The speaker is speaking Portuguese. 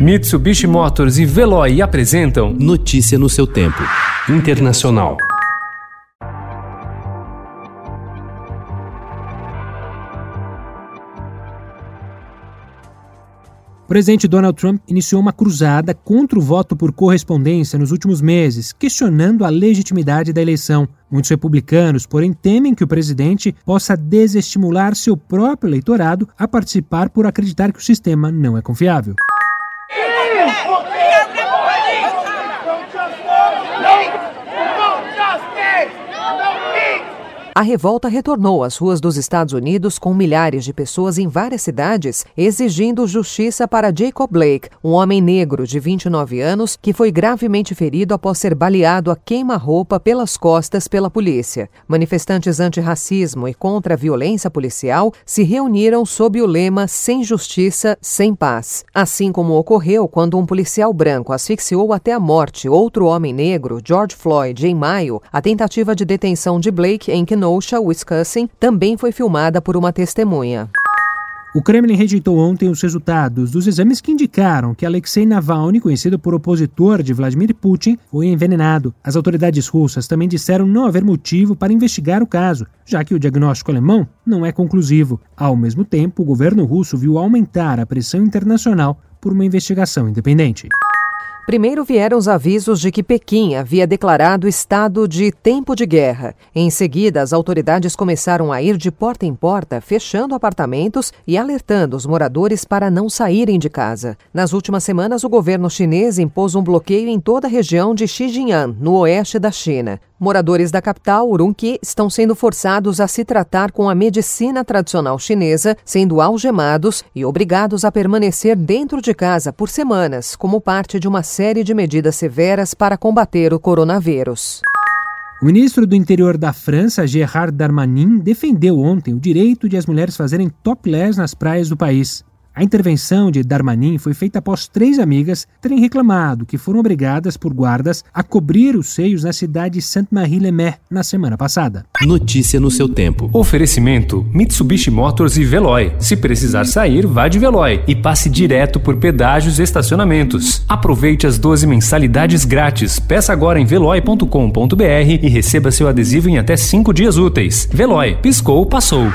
Mitsubishi Motors e Veloy apresentam Notícia no seu tempo. Internacional. O presidente Donald Trump iniciou uma cruzada contra o voto por correspondência nos últimos meses, questionando a legitimidade da eleição. Muitos republicanos, porém, temem que o presidente possa desestimular seu próprio eleitorado a participar por acreditar que o sistema não é confiável. No justice! No justice! No A revolta retornou às ruas dos Estados Unidos com milhares de pessoas em várias cidades exigindo justiça para Jacob Blake, um homem negro de 29 anos que foi gravemente ferido após ser baleado a queima-roupa pelas costas pela polícia. Manifestantes anti-racismo e contra a violência policial se reuniram sob o lema Sem Justiça, Sem Paz. Assim como ocorreu quando um policial branco asfixiou até a morte outro homem negro, George Floyd, em maio, a tentativa de detenção de Blake em Kenosha, Wisconsin, também foi filmada por uma testemunha. O Kremlin rejeitou ontem os resultados dos exames que indicaram que Alexei Navalny, conhecido por opositor de Vladimir Putin, foi envenenado. As autoridades russas também disseram não haver motivo para investigar o caso, já que o diagnóstico alemão não é conclusivo. Ao mesmo tempo, o governo russo viu aumentar a pressão internacional por uma investigação independente. Primeiro vieram os avisos de que Pequim havia declarado estado de tempo de guerra. Em seguida, as autoridades começaram a ir de porta em porta, fechando apartamentos e alertando os moradores para não saírem de casa. Nas últimas semanas, o governo chinês impôs um bloqueio em toda a região de Xinjiang, no oeste da China. Moradores da capital, Urumqi, estão sendo forçados a se tratar com a medicina tradicional chinesa, sendo algemados e obrigados a permanecer dentro de casa por semanas, como parte de uma série de medidas severas para combater o coronavírus. O ministro do Interior da França, Gerard Darmanin, defendeu ontem o direito de as mulheres fazerem topless nas praias do país. A intervenção de Darmanin foi feita após três amigas terem reclamado que foram obrigadas por guardas a cobrir os seios na cidade de Sainte-Marie-le-Mer na semana passada. Notícia no seu tempo. Oferecimento: Mitsubishi Motors e Veloy. Se precisar sair, vá de Veloy e passe direto por pedágios e estacionamentos. Aproveite as 12 mensalidades grátis. Peça agora em veloy.com.br e receba seu adesivo em até 5 dias úteis. Veloy, piscou, passou.